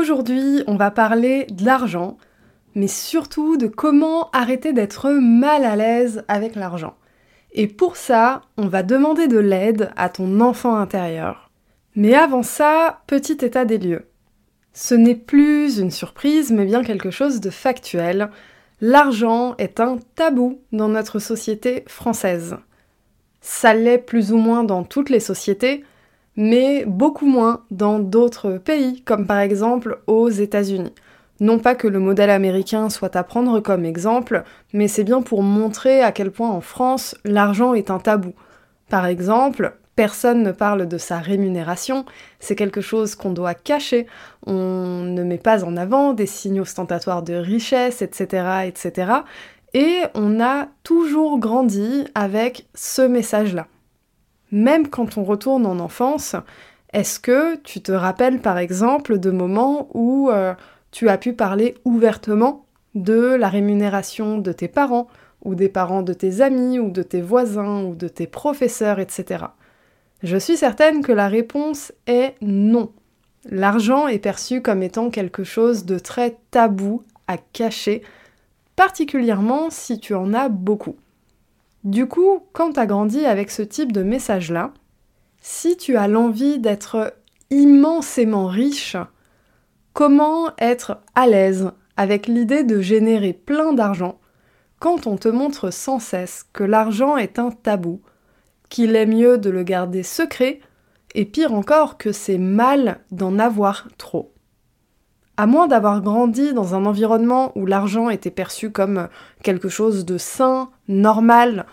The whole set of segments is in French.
Aujourd'hui, on va parler de l'argent, mais surtout de comment arrêter d'être mal à l'aise avec l'argent. Et pour ça, on va demander de l'aide à ton enfant intérieur. Mais avant ça, petit état des lieux. Ce n'est plus une surprise, mais bien quelque chose de factuel. L'argent est un tabou dans notre société française. Ça l'est plus ou moins dans toutes les sociétés, mais beaucoup moins dans d'autres pays, comme par exemple aux États-Unis. Non pas que le modèle américain soit à prendre comme exemple, mais c'est bien pour montrer à quel point en France l'argent est un tabou. Par exemple, personne ne parle de sa rémunération, c'est quelque chose qu'on doit cacher, on ne met pas en avant des signes ostentatoires de richesse, etc., etc. Et on a toujours grandi avec ce message-là même quand on retourne en enfance, est-ce que tu te rappelles par exemple de moments où euh, tu as pu parler ouvertement de la rémunération de tes parents, ou des parents de tes amis, ou de tes voisins, ou de tes professeurs, etc. Je suis certaine que la réponse est non. L'argent est perçu comme étant quelque chose de très tabou à cacher, particulièrement si tu en as beaucoup. Du coup, quand tu as grandi avec ce type de message-là, si tu as l'envie d'être immensément riche, comment être à l'aise avec l'idée de générer plein d'argent quand on te montre sans cesse que l'argent est un tabou, qu'il est mieux de le garder secret, et pire encore que c'est mal d'en avoir trop? À moins d'avoir grandi dans un environnement où l'argent était perçu comme quelque chose de sain, normal,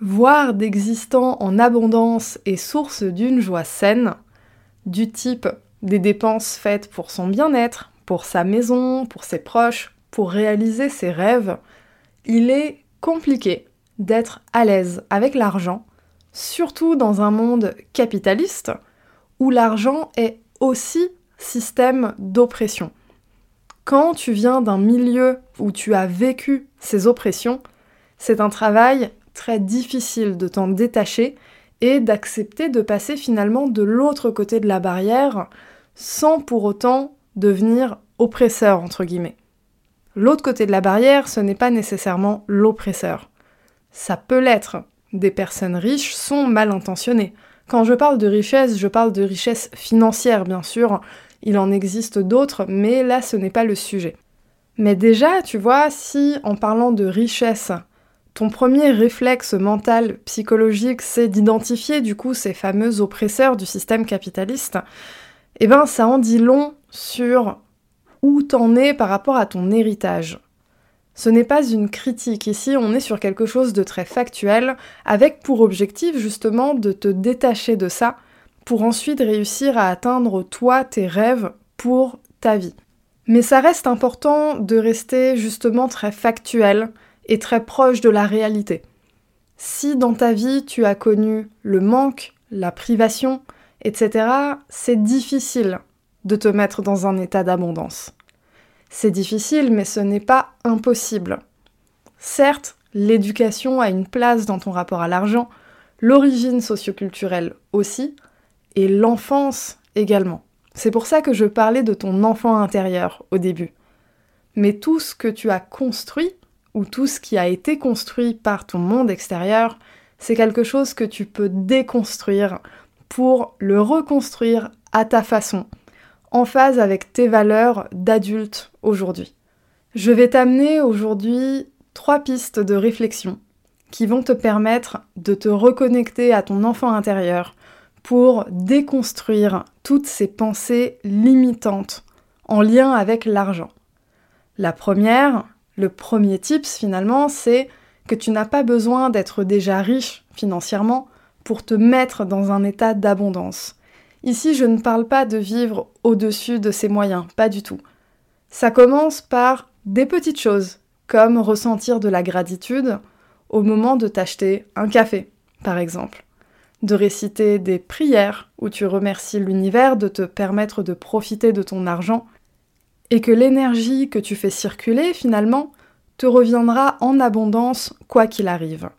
voire d'existant en abondance et source d'une joie saine, du type des dépenses faites pour son bien-être, pour sa maison, pour ses proches, pour réaliser ses rêves, il est compliqué d'être à l'aise avec l'argent, surtout dans un monde capitaliste où l'argent est aussi système d'oppression. Quand tu viens d'un milieu où tu as vécu ces oppressions, c'est un travail très difficile de t'en détacher et d'accepter de passer finalement de l'autre côté de la barrière sans pour autant devenir oppresseur entre guillemets. L'autre côté de la barrière, ce n'est pas nécessairement l'oppresseur. Ça peut l'être. Des personnes riches sont mal intentionnées. Quand je parle de richesse, je parle de richesse financière, bien sûr. Il en existe d'autres, mais là, ce n'est pas le sujet. Mais déjà, tu vois, si en parlant de richesse, ton premier réflexe mental, psychologique, c'est d'identifier du coup ces fameux oppresseurs du système capitaliste, eh ben ça en dit long sur où t'en es par rapport à ton héritage. Ce n'est pas une critique, ici on est sur quelque chose de très factuel, avec pour objectif justement de te détacher de ça, pour ensuite réussir à atteindre toi tes rêves pour ta vie. Mais ça reste important de rester justement très factuel très proche de la réalité. Si dans ta vie tu as connu le manque, la privation, etc., c'est difficile de te mettre dans un état d'abondance. C'est difficile, mais ce n'est pas impossible. Certes, l'éducation a une place dans ton rapport à l'argent, l'origine socioculturelle aussi, et l'enfance également. C'est pour ça que je parlais de ton enfant intérieur au début. Mais tout ce que tu as construit, ou tout ce qui a été construit par ton monde extérieur, c'est quelque chose que tu peux déconstruire pour le reconstruire à ta façon, en phase avec tes valeurs d'adulte aujourd'hui. Je vais t'amener aujourd'hui trois pistes de réflexion qui vont te permettre de te reconnecter à ton enfant intérieur pour déconstruire toutes ces pensées limitantes en lien avec l'argent. La première, le premier tips finalement, c'est que tu n'as pas besoin d'être déjà riche financièrement pour te mettre dans un état d'abondance. Ici, je ne parle pas de vivre au-dessus de ses moyens, pas du tout. Ça commence par des petites choses, comme ressentir de la gratitude au moment de t'acheter un café, par exemple, de réciter des prières où tu remercies l'univers de te permettre de profiter de ton argent, et que l'énergie que tu fais circuler, finalement, te reviendra en abondance quoi qu'il arrive.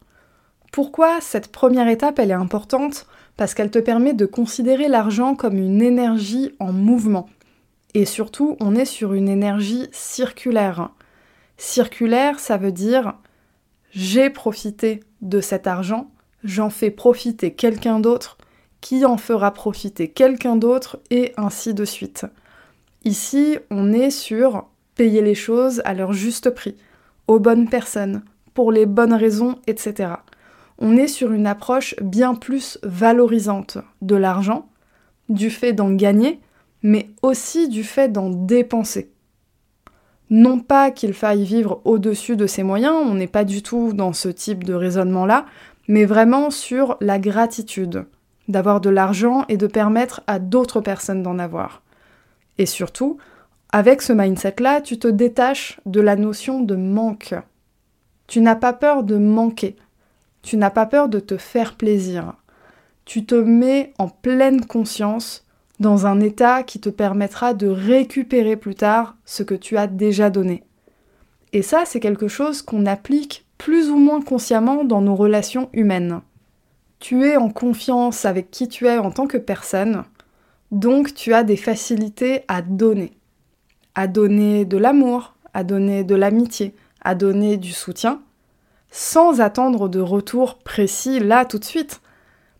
Pourquoi cette première étape elle est importante? Parce qu'elle te permet de considérer l'argent comme une énergie en mouvement. Et surtout, on est sur une énergie circulaire. Circulaire, ça veut dire j'ai profité de cet argent, j'en fais profiter quelqu'un d'autre, qui en fera profiter quelqu'un d'autre, et ainsi de suite. Ici, on est sur payer les choses à leur juste prix, aux bonnes personnes, pour les bonnes raisons, etc. On est sur une approche bien plus valorisante de l'argent, du fait d'en gagner, mais aussi du fait d'en dépenser. Non pas qu'il faille vivre au-dessus de ses moyens, on n'est pas du tout dans ce type de raisonnement-là, mais vraiment sur la gratitude, d'avoir de l'argent et de permettre à d'autres personnes d'en avoir. Et surtout, avec ce mindset-là, tu te détaches de la notion de manque. Tu n'as pas peur de manquer. Tu n'as pas peur de te faire plaisir. Tu te mets en pleine conscience dans un état qui te permettra de récupérer plus tard ce que tu as déjà donné. Et ça, c'est quelque chose qu'on applique plus ou moins consciemment dans nos relations humaines. Tu es en confiance avec qui tu es en tant que personne, donc tu as des facilités à donner. À donner de l'amour, à donner de l'amitié, à donner du soutien, sans attendre de retour précis là tout de suite.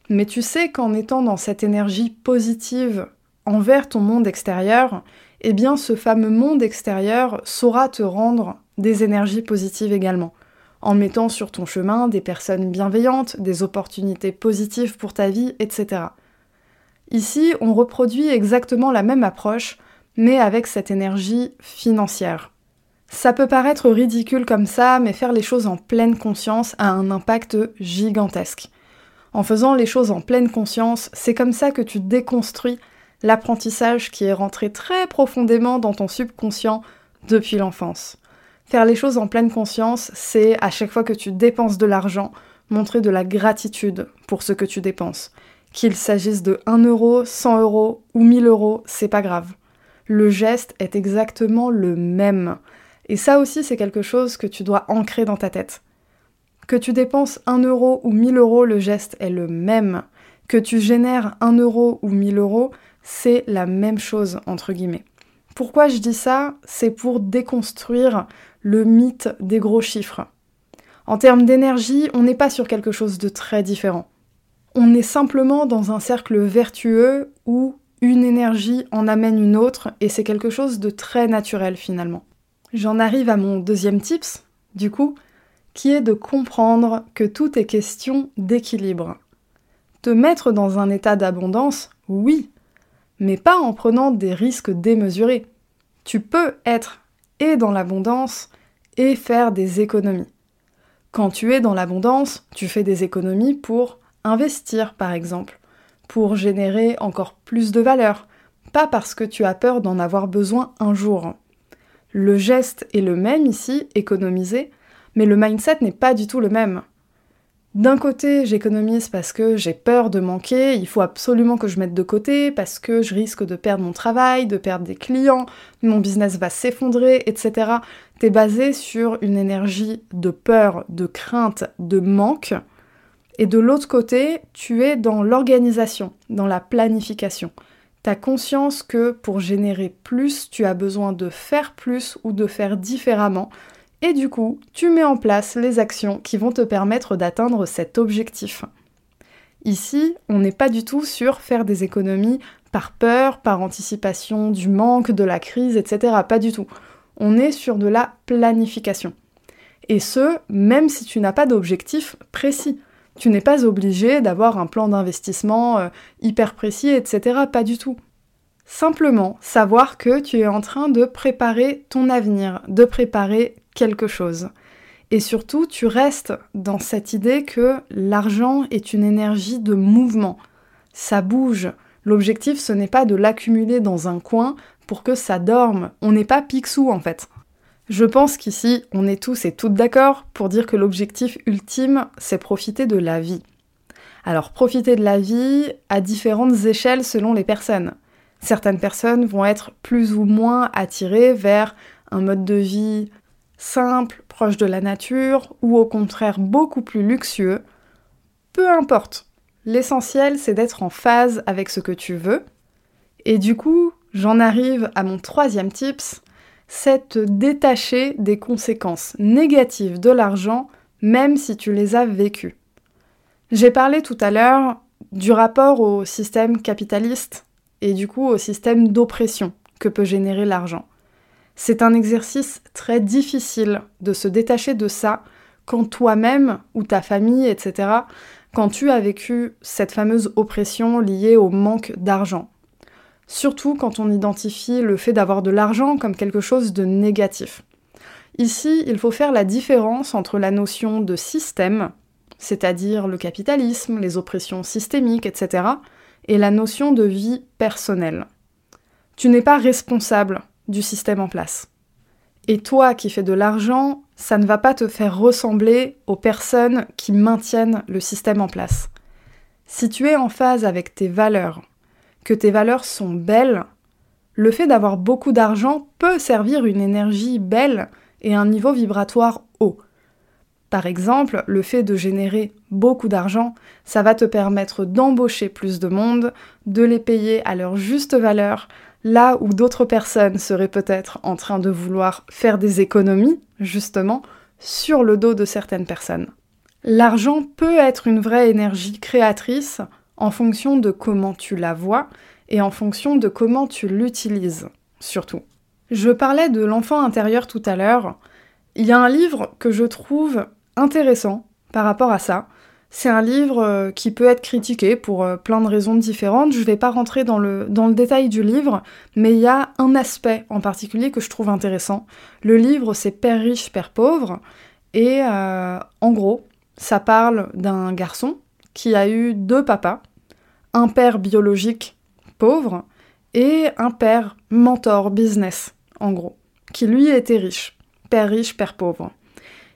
Mais tu sais qu'en étant dans cette énergie positive envers ton monde extérieur, eh bien ce fameux monde extérieur saura te rendre des énergies positives également, en mettant sur ton chemin des personnes bienveillantes, des opportunités positives pour ta vie, etc. Ici, on reproduit exactement la même approche, mais avec cette énergie financière. Ça peut paraître ridicule comme ça, mais faire les choses en pleine conscience a un impact gigantesque. En faisant les choses en pleine conscience, c'est comme ça que tu déconstruis l'apprentissage qui est rentré très profondément dans ton subconscient depuis l'enfance. Faire les choses en pleine conscience, c'est à chaque fois que tu dépenses de l'argent, montrer de la gratitude pour ce que tu dépenses. Qu'il s'agisse de 1 euro, 100 euros ou 1000 euros, c'est pas grave. Le geste est exactement le même. Et ça aussi, c'est quelque chose que tu dois ancrer dans ta tête. Que tu dépenses 1 euro ou 1000 euros, le geste est le même. Que tu génères 1 euro ou 1000 euros, c'est la même chose, entre guillemets. Pourquoi je dis ça? C'est pour déconstruire le mythe des gros chiffres. En termes d'énergie, on n'est pas sur quelque chose de très différent. On est simplement dans un cercle vertueux où une énergie en amène une autre et c'est quelque chose de très naturel finalement. J'en arrive à mon deuxième tips, du coup, qui est de comprendre que tout est question d'équilibre. Te mettre dans un état d'abondance, oui, mais pas en prenant des risques démesurés. Tu peux être et dans l'abondance et faire des économies. Quand tu es dans l'abondance, tu fais des économies pour investir par exemple, pour générer encore plus de valeur, pas parce que tu as peur d'en avoir besoin un jour. Le geste est le même ici, économiser, mais le mindset n'est pas du tout le même. D'un côté, j'économise parce que j'ai peur de manquer, il faut absolument que je mette de côté, parce que je risque de perdre mon travail, de perdre des clients, mon business va s'effondrer, etc. T'es basé sur une énergie de peur, de crainte, de manque. Et de l'autre côté, tu es dans l'organisation, dans la planification. T'as conscience que pour générer plus, tu as besoin de faire plus ou de faire différemment, et du coup, tu mets en place les actions qui vont te permettre d'atteindre cet objectif. Ici, on n'est pas du tout sur faire des économies par peur, par anticipation du manque, de la crise, etc. Pas du tout. On est sur de la planification. Et ce, même si tu n'as pas d'objectif précis. Tu n'es pas obligé d'avoir un plan d'investissement euh, hyper précis, etc. Pas du tout. Simplement savoir que tu es en train de préparer ton avenir, de préparer quelque chose. Et surtout, tu restes dans cette idée que l'argent est une énergie de mouvement. Ça bouge. L'objectif, ce n'est pas de l'accumuler dans un coin pour que ça dorme. On n'est pas Picsou en fait. Je pense qu'ici, on est tous et toutes d'accord pour dire que l'objectif ultime, c'est profiter de la vie. Alors profiter de la vie à différentes échelles selon les personnes. Certaines personnes vont être plus ou moins attirées vers un mode de vie simple, proche de la nature, ou au contraire beaucoup plus luxueux. Peu importe. L'essentiel, c'est d'être en phase avec ce que tu veux. Et du coup, j'en arrive à mon troisième tips, c'est te détacher des conséquences négatives de l'argent, même si tu les as vécues. J'ai parlé tout à l'heure du rapport au système capitaliste et du coup au système d'oppression que peut générer l'argent. C'est un exercice très difficile de se détacher de ça quand toi-même ou ta famille, etc., quand tu as vécu cette fameuse oppression liée au manque d'argent. Surtout quand on identifie le fait d'avoir de l'argent comme quelque chose de négatif. Ici, il faut faire la différence entre la notion de système, c'est-à-dire le capitalisme, les oppressions systémiques, etc., et la notion de vie personnelle. Tu n'es pas responsable du système en place. Et toi qui fais de l'argent, ça ne va pas te faire ressembler aux personnes qui maintiennent le système en place. Si tu es en phase avec tes valeurs, que tes valeurs sont belles, le fait d'avoir beaucoup d'argent peut servir une énergie belle et un niveau vibratoire haut. Par exemple, le fait de générer beaucoup d'argent, ça va te permettre d'embaucher plus de monde, de les payer à leur juste valeur, là où d'autres personnes seraient peut-être en train de vouloir faire des économies, justement, sur le dos de certaines personnes. L'argent peut être une vraie énergie créatrice en fonction de comment tu la vois et en fonction de comment tu l'utilises, surtout. Je parlais de l'enfant intérieur tout à l'heure. Il y a un livre que je trouve intéressant par rapport à ça, c'est un livre euh, qui peut être critiqué pour euh, plein de raisons différentes. Je ne vais pas rentrer dans le, détail du livre, mais il y a un aspect en particulier que je trouve intéressant. Le livre, c'est Père riche, Père pauvre. Et euh, en gros, ça parle d'un garçon qui a eu deux papas, un père biologique pauvre et un père mentor business, en gros, qui lui était riche. Père riche, père pauvre.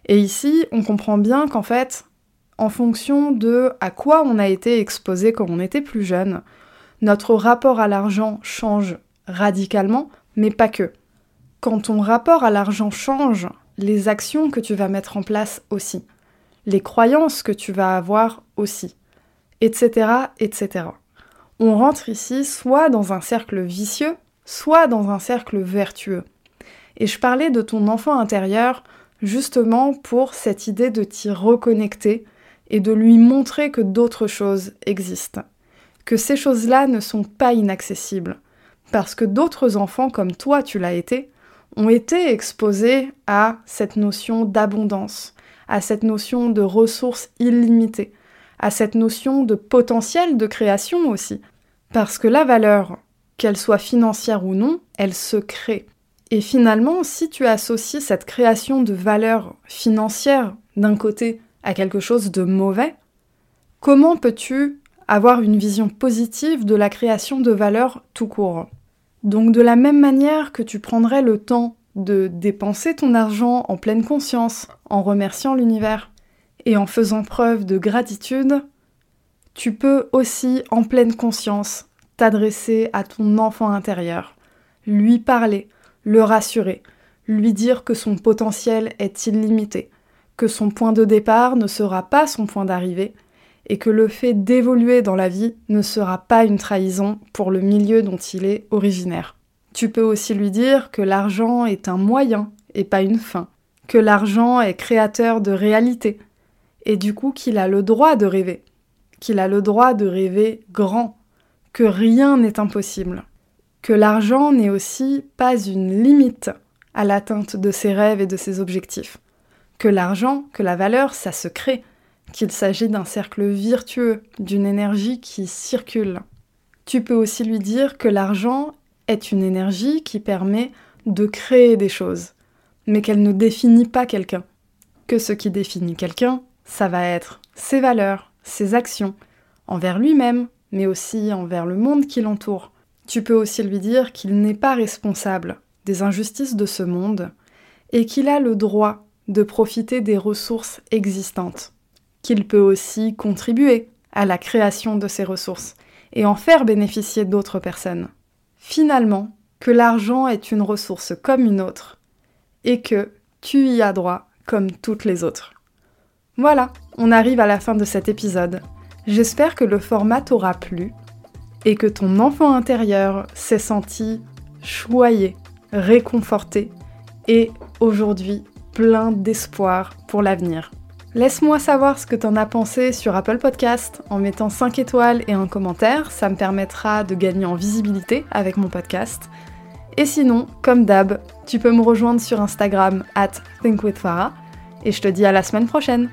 Et ici, on comprend bien qu'en fait, en fonction de à quoi on a été exposé quand on était plus jeune. Notre rapport à l'argent change radicalement, mais pas que. Quand ton rapport à l'argent change, les actions que tu vas mettre en place aussi, les croyances que tu vas avoir aussi, etc., etc. On rentre ici soit dans un cercle vicieux, soit dans un cercle vertueux. Et je parlais de ton enfant intérieur justement pour cette idée de t'y reconnecter et de lui montrer que d'autres choses existent, que ces choses-là ne sont pas inaccessibles, parce que d'autres enfants comme toi tu l'as été, ont été exposés à cette notion d'abondance, à cette notion de ressources illimitées, à cette notion de potentiel de création aussi, parce que la valeur, qu'elle soit financière ou non, elle se crée. Et finalement, si tu associes cette création de valeur financière d'un côté à quelque chose de mauvais, comment peux-tu avoir une vision positive de la création de valeur tout court? Donc de la même manière que tu prendrais le temps de dépenser ton argent en pleine conscience, en remerciant l'univers et en faisant preuve de gratitude, tu peux aussi en pleine conscience t'adresser à ton enfant intérieur, lui parler, le rassurer, lui dire que son potentiel est illimité, que son point de départ ne sera pas son point d'arrivée, et que le fait d'évoluer dans la vie ne sera pas une trahison pour le milieu dont il est originaire. Tu peux aussi lui dire que l'argent est un moyen et pas une fin, que l'argent est créateur de réalité, et du coup qu'il a le droit de rêver, qu'il a le droit de rêver grand, que rien n'est impossible, que l'argent n'est aussi pas une limite à l'atteinte de ses rêves et de ses objectifs. Que l'argent, que la valeur, ça se crée, qu'il s'agit d'un cercle virtueux, d'une énergie qui circule. Tu peux aussi lui dire que l'argent est une énergie qui permet de créer des choses, mais qu'elle ne définit pas quelqu'un. Que ce qui définit quelqu'un, ça va être ses valeurs, ses actions, envers lui-même, mais aussi envers le monde qui l'entoure. Tu peux aussi lui dire qu'il n'est pas responsable des injustices de ce monde et qu'il a le droit de profiter des ressources existantes, qu'il peut aussi contribuer à la création de ces ressources et en faire bénéficier d'autres personnes. Finalement, que l'argent est une ressource comme une autre et que tu y as droit comme toutes les autres. Voilà, on arrive à la fin de cet épisode. J'espère que le format t'aura plu et que ton enfant intérieur s'est senti choyé, réconforté et aujourd'hui plein d'espoir pour l'avenir. Laisse-moi savoir ce que t'en as pensé sur Apple Podcast en mettant 5 étoiles et un commentaire, ça me permettra de gagner en visibilité avec mon podcast. Et sinon, comme d'hab, tu peux me rejoindre sur Instagram at thinkwithfarah et je te dis à la semaine prochaine